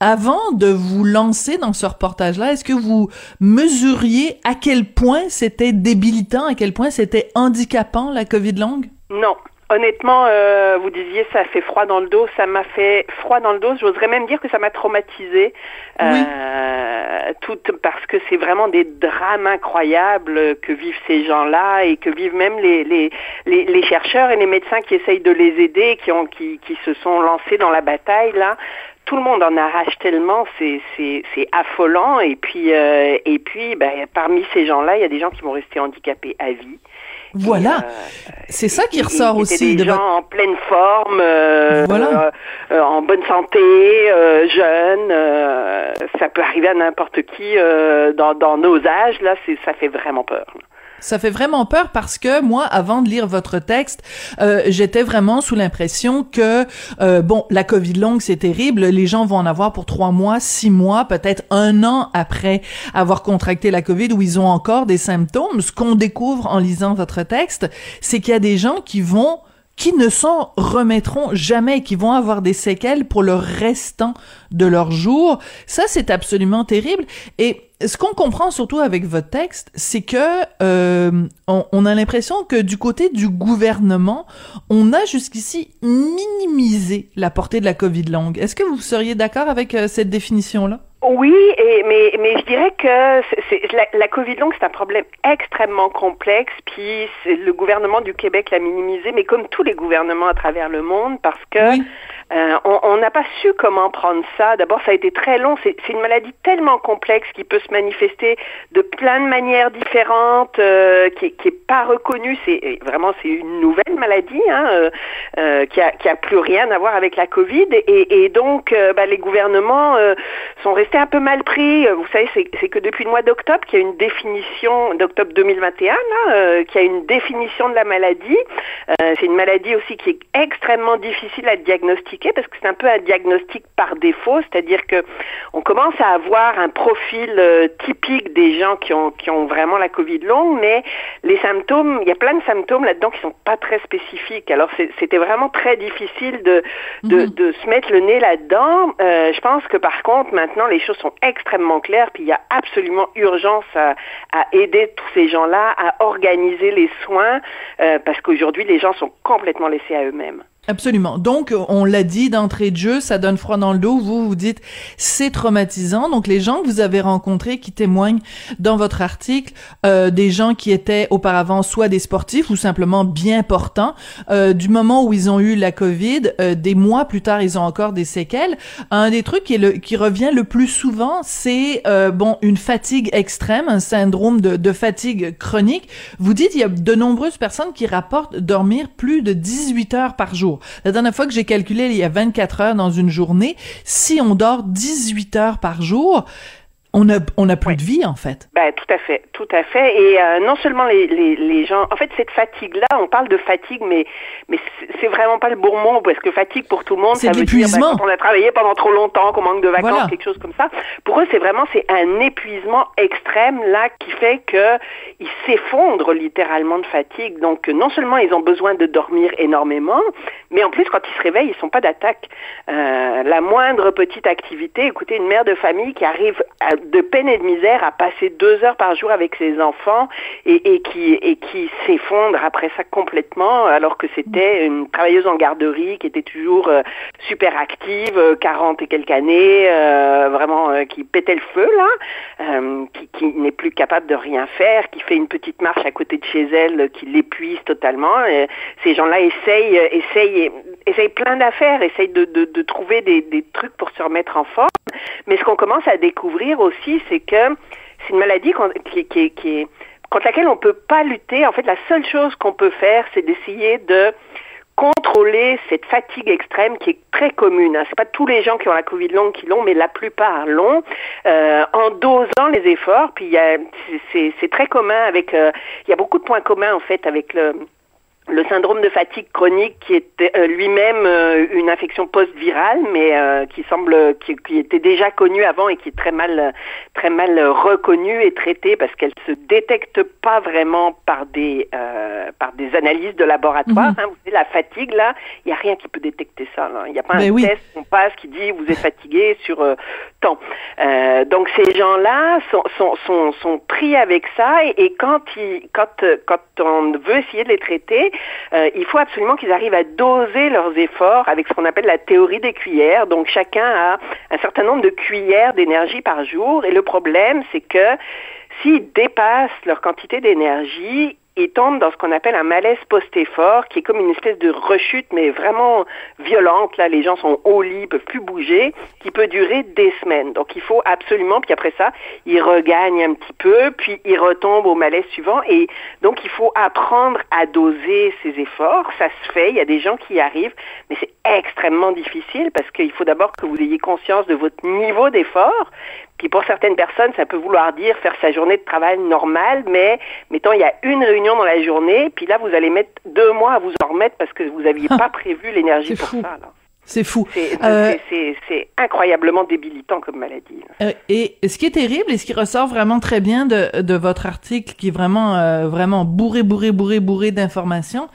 avant de vous lancer dans ce reportage-là, est-ce que vous mesuriez à quel point c'était débilitant, à quel point c'était handicapant la COVID longue? Non. Honnêtement, euh, vous disiez ça fait froid dans le dos, ça m'a fait froid dans le dos. J'oserais même dire que ça m'a traumatisé, euh, tout parce que c'est vraiment des drames incroyables que vivent ces gens-là et que vivent même les, les, les, les, chercheurs et les médecins qui essayent de les aider, qui ont qui, qui se sont lancés dans la bataille là tout le monde en arrache tellement, c'est c'est c'est affolant. Et puis euh, et puis, ben, parmi ces gens-là, il y a des gens qui vont rester handicapés à vie. Voilà, euh, c'est ça qui ressort aussi des de gens votre... en pleine forme, euh, Voilà. euh, en bonne santé, euh, jeunes. euh, ça peut arriver à n'importe qui euh, dans, dans nos âges. Là, c'est ça fait vraiment peur. Ça fait vraiment peur parce que moi, avant de lire votre texte, euh, j'étais vraiment sous l'impression que euh, bon, la Covid longue, c'est terrible. Les gens vont en avoir pour trois mois, six mois, peut-être un an après avoir contracté la Covid, où ils ont encore des symptômes. Ce qu'on découvre en lisant votre texte, c'est qu'il y a des gens qui vont qui ne s'en remettront jamais, qui vont avoir des séquelles pour le restant de leur jour. Ça, c'est absolument terrible. Et ce qu'on comprend surtout avec votre texte, c'est que euh, on, a l'impression que du côté du gouvernement, on a jusqu'ici minimisé la portée de la COVID longue. Est-ce que vous seriez d'accord avec euh, cette définition-là? Oui, mais, je dirais que la, COVID longue, c'est un problème extrêmement complexe, puis le gouvernement du Québec l'a minimisé, mais comme tous les gouvernements à travers le monde, parce que. Euh, on n'a pas su comment prendre ça. D'abord, ça a été très long. C'est, une maladie tellement complexe qui peut se manifester de plein de manières différentes, euh, qui, qui est pas reconnue. C'est vraiment c'est une nouvelle maladie hein, euh, qui a qui a plus rien à voir avec la Covid. Et, donc, bah, les gouvernements sont restés un peu mal pris. Vous savez, c'est, que depuis le mois d'octobre qu'il y a une définition d'octobre 2021, là, qu'il y a une définition de la maladie. C'est une maladie aussi qui est extrêmement difficile à diagnostiquer parce que c'est un peu un diagnostic par défaut, c'est-à-dire que on commence à avoir un profil euh, typique des gens qui ont qui ont vraiment la Covid longue, mais les symptômes, il y a plein de symptômes là-dedans qui sont pas très spécifiques. Alors c'était vraiment très difficile de de, Mhm. de se mettre le nez là-dedans. Euh, je pense que par contre maintenant les choses sont extrêmement claires, puis il y a absolument urgence à, à aider tous ces gens-là à organiser les soins euh, parce qu'aujourd'hui les gens sont complètement laissés à eux-mêmes. Absolument. Donc, on l'a dit d'entrée de jeu, ça donne froid dans le dos. Vous, vous dites, c'est traumatisant. Donc, les gens que vous avez rencontrés qui témoignent dans votre article, euh, des gens qui étaient auparavant soit des sportifs ou simplement bien portants, euh, du moment où ils ont eu la COVID, euh, des mois plus tard, ils ont encore des séquelles. Un des trucs qui, est le, qui revient le plus souvent, c'est euh, bon une fatigue extrême, un syndrome de, de fatigue chronique. Vous dites, il y a de nombreuses personnes qui rapportent dormir plus de 18 heures par jour. La dernière fois que j'ai calculé, il y a 24 heures dans une journée. Si on dort 18 heures par jour, on a, on a plus de vie, en fait. Ben, tout à fait, tout à fait. Et euh, non seulement les, les, les gens, en fait, cette fatigue-là, on parle de fatigue, mais mais c'est- vraiment pas le bon mot parce que fatigue pour tout le monde, C'est ça veut dire ben, quand on a travaillé pendant trop longtemps, qu'on manque de vacances, Voilà. quelque chose comme ça. Pour eux, c'est vraiment c'est un épuisement extrême là qui fait que ils s'effondrent littéralement de fatigue. Donc non seulement ils ont besoin de dormir énormément, mais en plus quand ils se réveillent, ils sont pas d'attaque. Euh, la moindre petite activité, écoutez, une mère de famille qui arrive à- de peine et de misère à passer deux heures par jour avec ses enfants et, qui et qui s'effondre après ça complètement, alors que c'était une travailleuse en garderie qui était toujours euh, super active, euh, 40 et quelques années, euh, vraiment euh, qui pétait le feu là, euh, qui, n'est plus capable de rien faire, qui fait une petite marche à côté de chez elle, euh, qui l'épuise totalement. Ces gens-là essayent, euh, essayent, essayent plein d'affaires, essayent de, de, de trouver des, des trucs pour se remettre en forme. Mais ce qu'on commence à découvrir aussi, c'est que c'est une maladie qui, est contre laquelle on peut pas lutter. En fait, la seule chose qu'on peut faire, c'est d'essayer de contrôler cette fatigue extrême qui est très commune. Hein. C'est pas tous les gens qui ont la Covid longue qui l'ont, mais la plupart l'ont. Euh, en dosant les efforts, puis il y a- c'est- c'est c'est très commun avec. euh, il y a beaucoup de points communs en fait avec le le syndrome de fatigue chronique qui était euh, lui-même euh, une infection post-virale mais euh, qui semble qui, qui, était déjà connue avant et qui est très mal très mal reconnue et traitée parce qu'elle se détecte pas vraiment par des par des analyses de laboratoire mm-hmm. hein, vous savez la fatigue là il y a rien qui peut détecter ça il n'y a pas un oui. test qu'on passe qui dit vous êtes fatigué sur temps donc ces gens-là sont, sont, sont, sont pris avec ça et, quand ils quand quand on veut essayer de les traiter euh, il faut absolument qu'ils arrivent à doser leurs efforts avec ce qu'on appelle la théorie des cuillères. Donc chacun a un certain nombre de cuillères d'énergie par jour et le problème c'est que s'ils dépassent leur quantité d'énergie, ils tombent dans ce qu'on appelle un malaise post-effort, qui est comme une espèce de rechute, mais vraiment violente. Là, les gens sont au lit, peuvent plus bouger, qui peut durer des semaines. Donc, il faut absolument, puis après ça, ils regagnent un petit peu, puis ils retombent au malaise suivant. Et donc, il faut apprendre à doser ces efforts. Ça se fait, il y a des gens qui y arrivent, mais c'est extrêmement difficile parce qu'il faut d'abord que vous ayez conscience de votre niveau d'effort, puis pour certaines personnes, ça peut vouloir dire faire sa journée de travail normale, mais mettons, il y a une réunion dans la journée, puis là, vous allez mettre deux mois à vous en remettre parce que vous n'aviez pas prévu l'énergie pour fou. ça. Là. C'est fou. C'est euh, incroyablement débilitant comme maladie. Euh, et ce qui est terrible et ce qui ressort vraiment très bien de, de votre article, qui est vraiment, euh, vraiment bourré, bourré, bourré, bourré d'informations,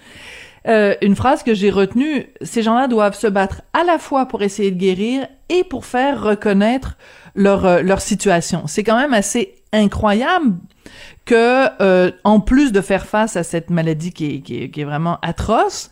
euh, une phrase que j'ai retenue, ces gens-là doivent se battre à la fois pour essayer de guérir et pour faire reconnaître leur, euh, leur situation. C'est quand même assez incroyable que, euh, en plus de faire face à cette maladie qui est, qui est, qui est vraiment atroce,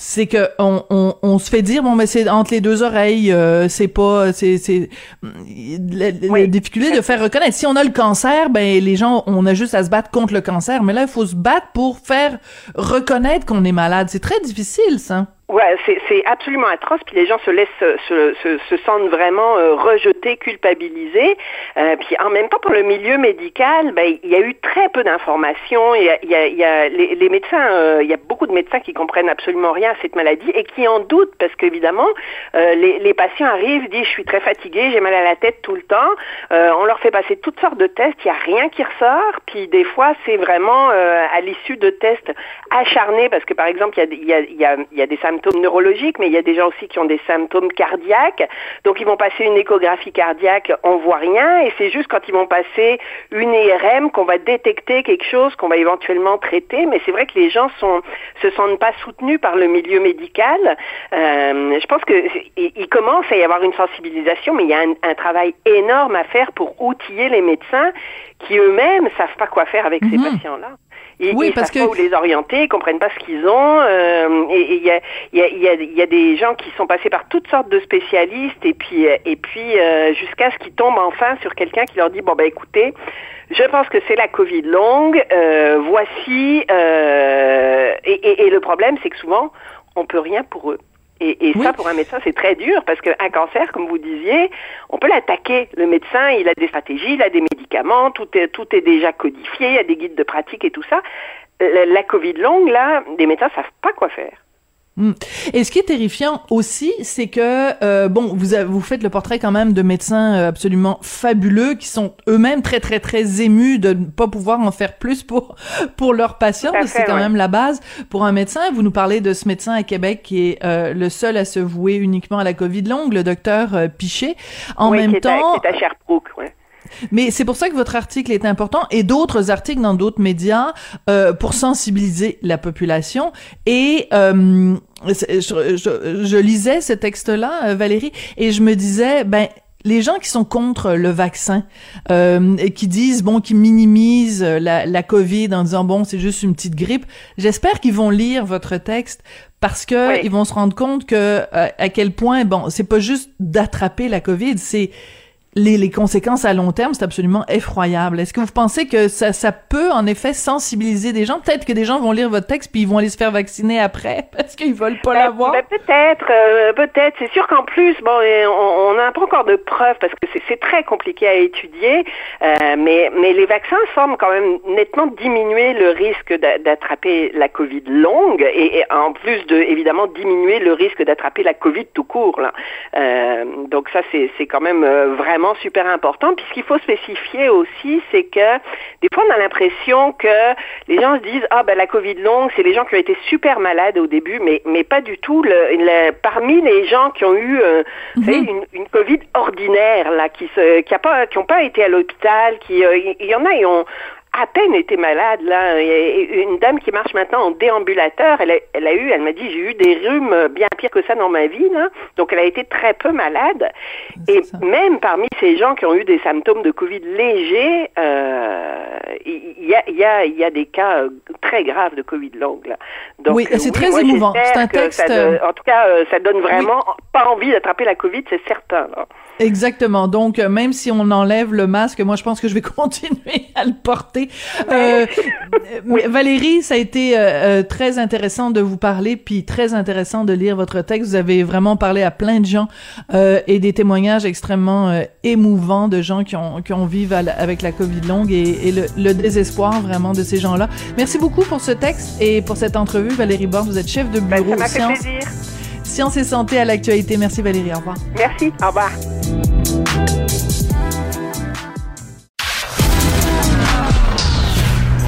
c'est que on, on, on, se fait dire bon mais c'est entre les deux oreilles euh, c'est pas c'est c'est la, Oui. la difficulté de faire reconnaître. Si on a le cancer ben les gens on a juste à se battre contre le cancer mais là il faut se battre pour faire reconnaître qu'on est malade. C'est très difficile ça Ouais, c'est, absolument atroce. Puis les gens se laissent, se, se, se sentent vraiment euh, rejetés, culpabilisés. Euh, puis en même temps, pour le milieu médical, ben il y a eu très peu d'informations. Il y a, y a, les, médecins, euh, y a beaucoup de médecins qui comprennent absolument rien à cette maladie et qui en doutent parce qu'évidemment, euh, les, les patients arrivent, disent je suis très fatigué, j'ai mal à la tête tout le temps. Euh, on leur fait passer toutes sortes de tests, il y a rien qui ressort. Puis des fois, c'est vraiment euh, à l'issue de tests acharnés parce que par exemple, il y a, y a, y a, il y a des symptômes neurologiques, mais il y a des gens aussi qui ont des symptômes cardiaques. Donc ils vont passer une échographie cardiaque, on voit rien, et c'est juste quand ils vont passer une IRM qu'on va détecter quelque chose qu'on va éventuellement traiter. Mais c'est vrai que les gens sont se sentent pas soutenus par le milieu médical. Euh, je pense que il commence à y avoir une sensibilisation, mais il y a un, un travail énorme à faire pour outiller les médecins qui eux-mêmes savent pas quoi faire avec Mhm. ces patients-là. Ils, Oui, ils parce savent pas que- où les orienter, ils comprennent pas ce qu'ils ont. euh, et il y a, y, a, y a des gens qui sont passés par toutes sortes de spécialistes et puis euh, et puis euh, jusqu'à ce qu'ils tombent enfin sur quelqu'un qui leur dit bon ben écoutez, je pense que c'est la Covid longue. euh, voici euh, et, et, et le problème c'est que souvent on peut rien pour eux. Et, et Oui. ça, pour un médecin, c'est très dur parce qu'un cancer, comme vous disiez, on peut l'attaquer. Le médecin, il a des stratégies, il a des médicaments, tout est, tout est déjà codifié, il y a des guides de pratique et tout ça. La, la Covid longue, là, les médecins savent pas quoi faire. Mm. Et ce qui est terrifiant aussi, c'est que euh, bon, vous avez- vous faites le portrait quand même de médecins euh, absolument fabuleux qui sont eux-mêmes très très très émus de ne pas pouvoir en faire plus pour pour leurs patients. À C'est quand ouais. même la base pour un médecin. Vous nous parlez de ce médecin à Québec qui est euh, le seul à se vouer uniquement à la Covid longue, le docteur euh, Pichet. En Oui, même qui est à- temps, qui est à Sherbrooke, ouais. Mais c'est pour ça que votre article est important et d'autres articles dans d'autres médias euh, pour sensibiliser la population. Et euh, je, je- je lisais ce texte-là, euh, Valérie, et je me disais, ben les gens qui sont contre le vaccin, euh, et qui disent bon, qui minimisent la, la COVID en disant bon, c'est juste une petite grippe. J'espère qu'ils vont lire votre texte parce que Oui. ils vont se rendre compte que euh, à quel point bon, c'est pas juste d'attraper la COVID, c'est les, les conséquences à long terme, c'est absolument effroyable. Est-ce que vous pensez que ça, ça peut en effet sensibiliser des gens? Peut-être que des gens vont lire votre texte puis ils vont aller se faire vacciner après parce qu'ils veulent pas Ben, l'avoir. ben, peut-être, euh, peut-être. C'est sûr qu'en plus, bon, on n'a pas encore de preuves parce que c'est- très compliqué à étudier, euh, mais, mais les vaccins semblent quand même nettement diminuer le risque d'a- d'attraper la Covid longue et, et en plus de, évidemment, diminuer le risque d'attraper la Covid tout court. Là. Euh, donc ça, c'est quand même vraiment vraiment super important. Puis ce qu'il faut spécifier aussi, c'est que des fois on a l'impression que les gens se disent ah ben la Covid longue, c'est les gens qui ont été super malades au début, mais mais pas du tout. Le, parmi les gens qui ont eu euh, mhm. une, une, Covid ordinaire là, qui se qui a pas qui ont pas été à l'hôpital, qui euh, il y, en a ils ont à peine été malade là. Une dame qui marche maintenant en déambulateur, elle a, elle a eu, elle m'a dit, j'ai eu des rhumes bien pires que ça dans ma vie là. Donc elle a été très peu malade. Et même parmi ces gens qui ont eu des symptômes de Covid légers, euh, il y, a, y, a, y a des cas euh, très graves de Covid là. Donc, oui, c'est très émouvant. C'est un texte. en tout cas, euh, ça donne vraiment pas envie d'attraper la Covid, c'est certain. Là. Exactement. Donc, euh, même si on enlève le masque, moi, je pense que je vais continuer à le porter. Euh, Valérie, ça a été euh, euh, très intéressant de vous parler, puis très intéressant de lire votre texte. Vous avez vraiment parlé à plein de gens et des témoignages extrêmement émouvants de gens qui ont qui ont vécu avec la COVID longue et, le, le, désespoir vraiment de ces gens-là. Merci beaucoup pour ce texte et pour cette entrevue, Valérie Bord. Vous êtes chef de ben, bureau ça m'a fait plaisir. Sciences et santé à l'actualité. Merci Valérie. Au revoir. Merci. Au revoir.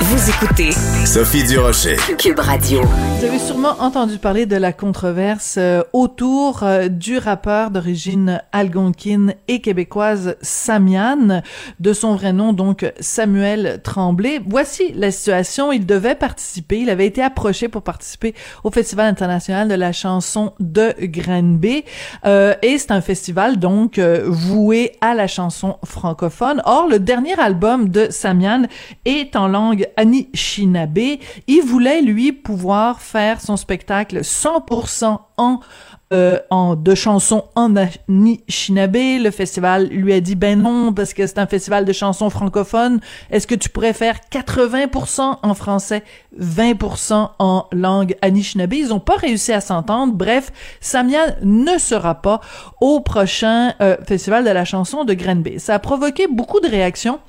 Vous écoutez Sophie Durocher, Cube Radio. Vous avez sûrement entendu parler de la controverse euh, autour euh, du rappeur d'origine algonquine et québécoise Samian, de son vrai nom donc Samuel Tremblay. Voici la situation. Il devait participer, il avait été approché pour participer au Festival international de la chanson de Granby. Euh, et c'est un festival donc euh, voué à la chanson francophone. Or, le dernier album de Samian est en langue Anishinaabe. Il voulait, lui, pouvoir faire son spectacle 100% en euh, en de chansons en Anishinaabe. Le festival lui a dit ben non parce que c'est un festival de chansons francophones. Est-ce que tu pourrais faire 80% en français, 20% en langue Anishinaabe? Ils ont pas réussi à s'entendre. Bref, Samia ne sera pas au prochain euh, festival de la chanson de Granby. Ça a provoqué beaucoup de réactions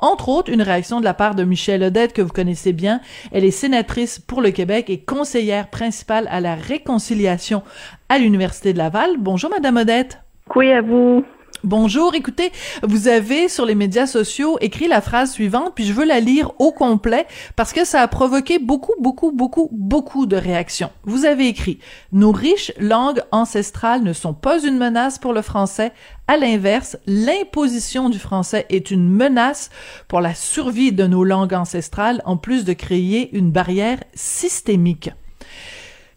entre autres, une réaction de la part de Michelle Odette, que vous connaissez bien. Elle est sénatrice pour le Québec et conseillère principale à la réconciliation à l'Université de Laval. Bonjour, Madame Odette. Oui, à vous. Bonjour, écoutez, vous avez sur les médias sociaux écrit la phrase suivante, puis je veux la lire au complet parce que ça a provoqué beaucoup, beaucoup, beaucoup, beaucoup de réactions. Vous avez écrit « Nos riches langues ancestrales ne sont pas une menace pour le français. À l'inverse, l'imposition du français est une menace pour la survie de nos langues ancestrales en plus de créer une barrière systémique. »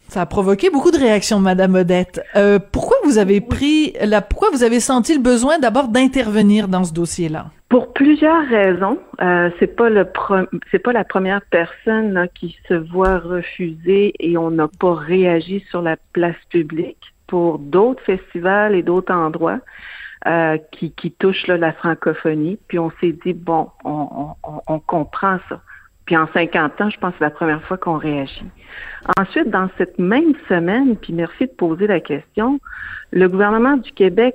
Ça a provoqué beaucoup de réactions, Madame Odette. Euh, pourquoi vous avez pris la, pourquoi vous avez senti le besoin d'abord d'intervenir dans ce dossier-là? Pour plusieurs raisons. Euh, c'est pas le c'est pas la première personne qui se voit refuser et on n'a pas réagi sur la place publique pour d'autres festivals et d'autres endroits. Euh, qui, qui touchent la francophonie. Puis on s'est dit, bon, on, on, on comprend ça. Puis en 50 ans, je pense que c'est la première fois qu'on réagit. Ensuite, dans cette même semaine, puis merci de poser la question, le gouvernement du Québec,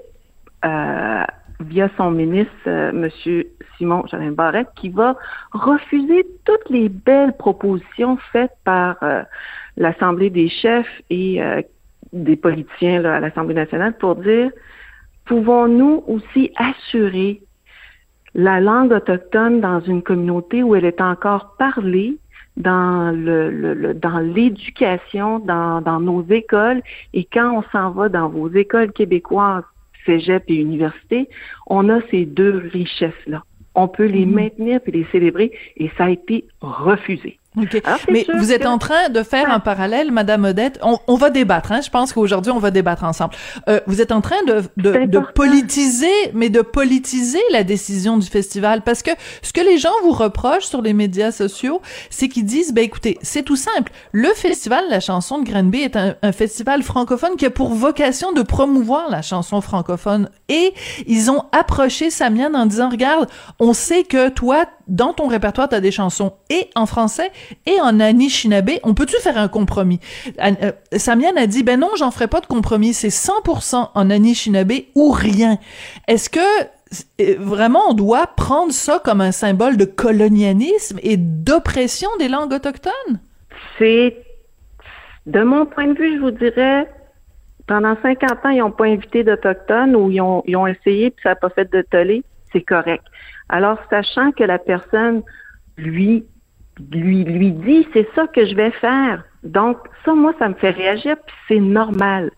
euh, via son ministre, euh, M. Simon Jolin Barrette, qui va refuser toutes les belles propositions faites par euh, l'Assemblée des chefs et des politiciens à l'Assemblée nationale pour dire pouvons-nous aussi assurer la langue autochtone dans une communauté où elle est encore parlée dans le, dans l'éducation, dans, dans nos écoles. Et quand on s'en va dans vos écoles québécoises, cégep et université, on a ces deux richesses-là. On peut les mm-hmm. maintenir puis les célébrer et ça a été refusé. OK. Mais vous êtes en train de faire un parallèle, Madame Odette. On, on va débattre. Hein? Je pense qu'aujourd'hui, on va débattre ensemble. Euh, vous êtes en train de, de, de, politiser, mais de politiser la décision du festival. Parce que ce que les gens vous reprochent sur les médias sociaux, c'est qu'ils disent, ben écoutez, c'est tout simple. Le festival La chanson de Granby est un, un, festival francophone qui a pour vocation de promouvoir la chanson francophone. Et ils ont approché Samian en disant, regarde, on sait que toi, dans ton répertoire, tu as des chansons et en français et en Anishinaabe. On peut-tu faire un compromis? Euh, Samian a dit, ben non, j'en ferai pas de compromis. C'est 100% en Anishinaabe ou rien. Est-ce que euh, vraiment on doit prendre ça comme un symbole de colonialisme et d'oppression des langues autochtones? C'est, de mon point de vue, je vous dirais, pendant 50 ans, ils n'ont pas invité d'Autochtones ou ils ont, ils ont essayé puis ça n'a pas fait de tollé, c'est correct. Alors, sachant que la personne, lui, lui, lui dit, c'est ça que je vais faire. Donc, ça, moi, ça me fait réagir, puis c'est normal.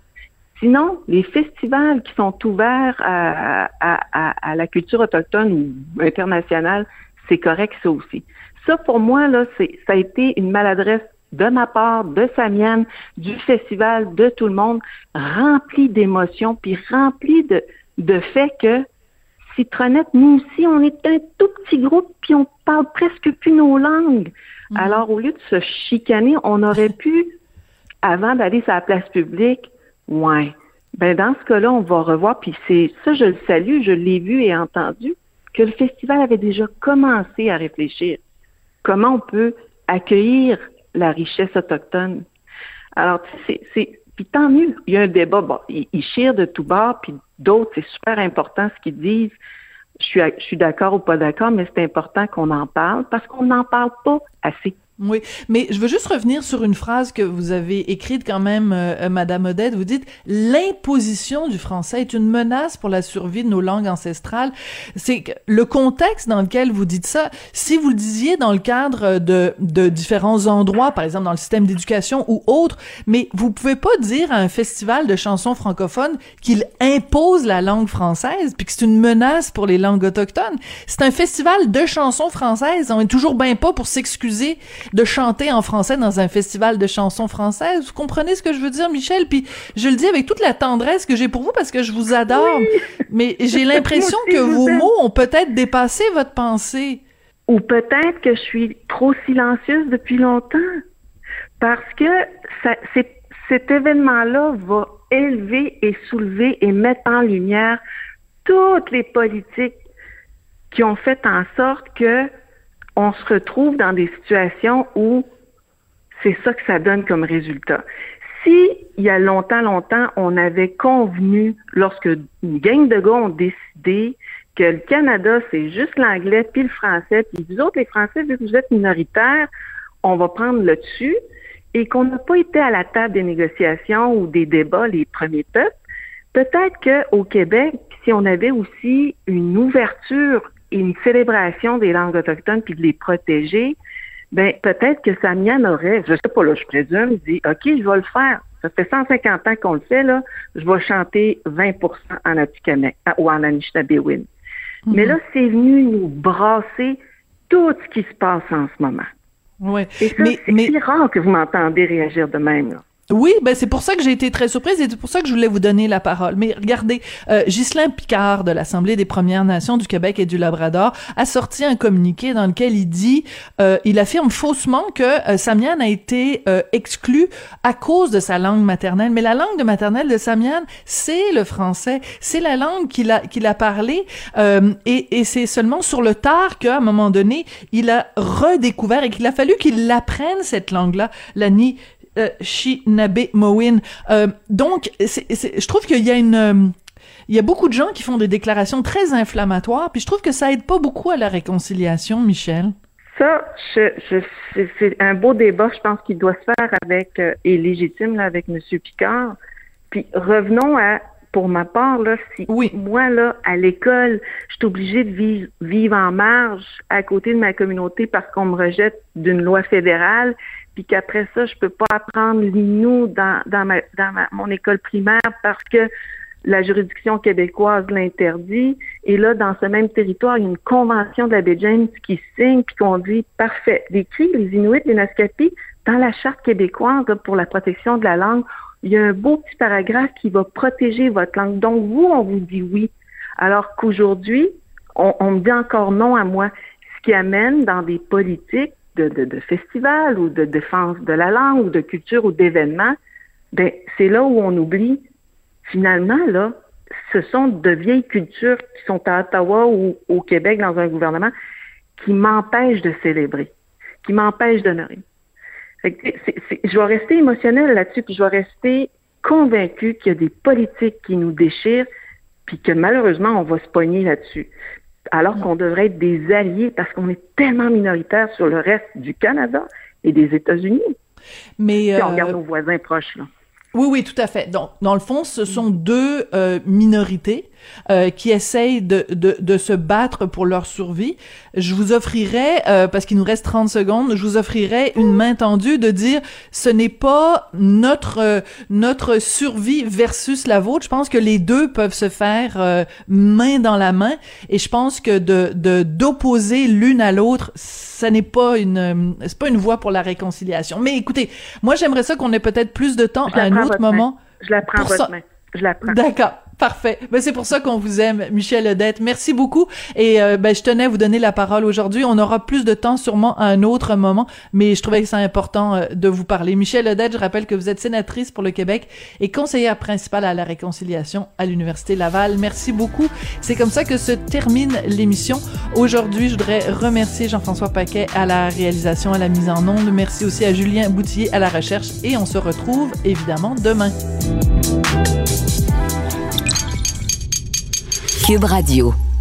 Sinon, les festivals qui sont ouverts à, à, la culture autochtone ou internationale, c'est correct ça aussi. Ça, pour moi, là, c'est, ça a été une maladresse de ma part, de Samiane, du festival, de tout le monde, rempli d'émotions, puis rempli de, de fait que Citronnette, nous aussi, on est un tout petit groupe, puis on parle presque plus nos langues. Mm. Alors, au lieu de se chicaner, on aurait pu, avant d'aller sur la place publique, ouais, ben dans ce cas-là, on va revoir, puis c'est ça, je le salue, je l'ai vu et entendu, que le festival avait déjà commencé à réfléchir. Comment on peut accueillir la richesse autochtone? Alors, c'est, c'est, puis tant mieux, il y a un débat, bon, ils chirent de tout bord, puis d'autres, c'est super important ce qu'ils disent. Je suis, d'accord ou pas d'accord, mais c'est important qu'on en parle parce qu'on n'en parle pas assez. Oui, mais je veux juste revenir sur une phrase que vous avez écrite quand même, euh, euh, Madame Odette. Vous dites l'imposition du français est une menace pour la survie de nos langues ancestrales. C'est le contexte dans lequel vous dites ça. Si vous le disiez dans le cadre de, de différents endroits, par exemple dans le système d'éducation ou autre, mais vous pouvez pas dire à un festival de chansons francophones qu'il impose la langue française puis que c'est une menace pour les langues autochtones. C'est un festival de chansons françaises. On est toujours bien pas pour s'excuser de chanter en français dans un festival de chansons françaises. Vous comprenez ce que je veux dire, Michel? Puis je le dis avec toute la tendresse que j'ai pour vous parce que je vous adore. Mais j'ai l'impression que vos mots ont peut-être dépassé votre pensée. Ou peut-être que je suis trop silencieuse depuis longtemps. Parce que ça, cet événement-là va élever et soulever et mettre en lumière toutes les politiques qui ont fait en sorte que on se retrouve dans des situations où c'est ça que ça donne comme résultat. Si, il y a longtemps, longtemps, on avait convenu, lorsque une gang de gars ont décidé que le Canada, c'est juste l'anglais puis le français, puis vous autres, les Français, vu que vous êtes minoritaires, on va prendre le dessus, et qu'on n'a pas été à la table des négociations ou des débats, les premiers peuples, peut-être qu'au Québec, si on avait aussi une ouverture une célébration des langues autochtones puis de les protéger, ben peut-être que Samian aurait, je sais pas là, je présume, dit OK, je vais le faire. Ça fait 150 ans qu'on le fait là, je vais chanter 20% en Atikamekw ah, ou en Anishinaabewin. Mais mhm. là, c'est venu nous brasser tout ce qui se passe en ce moment. Ouais. Et ça, c'est rare que vous m'entendez réagir de même. Là. Oui, ben c'est pour ça que j'ai été très surprise et c'est pour ça que je voulais vous donner la parole. Mais regardez, euh, Ghislain Picard de l'Assemblée des Premières Nations du Québec et du Labrador a sorti un communiqué dans lequel il dit, euh, il affirme faussement que euh, Samian a été euh, exclu à cause de sa langue maternelle. Mais la langue de maternelle de Samian, c'est le français, c'est la langue qu'il a qu'il a parlé euh, et, et c'est seulement sur le tard qu'à un moment donné, il a redécouvert et qu'il a fallu qu'il apprenne cette langue-là, la ni euh, Shinabe Mowin. Euh, donc, je trouve qu'il y a une... Euh, il y a beaucoup de gens qui font des déclarations très inflammatoires, puis je trouve que ça aide pas beaucoup à la réconciliation, Michel. Ça, je, c'est un beau débat, je pense, qu'il doit se faire avec, et légitime, là, avec M. Picard. Puis revenons à, pour ma part, là, si oui. moi, là, à l'école, je suis obligée de vivre, vivre en marge à côté de ma communauté parce qu'on me rejette d'une loi fédérale, puis qu'après ça, je peux pas apprendre l'inou dans, dans, ma, dans mon école primaire parce que la juridiction québécoise l'interdit. Et là, dans ce même territoire, il y a une convention de la baie James qui signe puis qu'on dit parfait. L'écrit, les Inuits, les Naskapi, dans la charte québécoise pour la protection de la langue, il y a un beau petit paragraphe qui va protéger votre langue. Donc, vous, on vous dit oui. Alors qu'aujourd'hui, on, on me dit encore non à moi. Ce qui amène dans des politiques de, festivals ou de défense de la langue ou de culture ou d'événements, ben c'est là où on oublie finalement là, ce sont de vieilles cultures qui sont à Ottawa ou au Québec dans un gouvernement qui m'empêchent de célébrer, qui m'empêchent d'honorer. Je vais rester émotionnelle là-dessus, puis je vais rester convaincue qu'il y a des politiques qui nous déchirent, puis que malheureusement, on va se pogner là-dessus alors qu'on devrait être des alliés parce qu'on est tellement minoritaire sur le reste du Canada et des États-Unis. Mais si on regarde euh, nos voisins proches là. Oui, oui, tout à fait. Donc, dans le fond, ce sont deux euh, minorités euh, qui essayent de, de, de, se battre pour leur survie. Je vous offrirais, euh, parce qu'il nous reste 30 secondes, je vous offrirais une main tendue de dire ce n'est pas notre euh, notre survie versus la vôtre. Je pense que les deux peuvent se faire euh, main dans la main et je pense que de de d'opposer l'une à l'autre, ça n'est pas une c'est pas une voie pour la réconciliation. Mais écoutez, moi j'aimerais ça qu'on ait peut-être plus de temps à un autre moment. Je la prends votre main. Je la prends. D'accord. Parfait. Ben, c'est pour ça qu'on vous aime, Michel Odette. Merci beaucoup. Et euh, ben, je tenais à vous donner la parole aujourd'hui. On aura plus de temps sûrement à un autre moment, mais je trouvais que c'est important euh, de vous parler. Michel Odette, je rappelle que vous êtes sénatrice pour le Québec et conseillère principale à la réconciliation à l'Université Laval. Merci beaucoup. C'est comme ça que se termine l'émission. Aujourd'hui, je voudrais remercier Jean-François Paquet à la réalisation, à la mise en onde. Merci aussi à Julien Boutier à la recherche et on se retrouve évidemment demain. Cube Radio.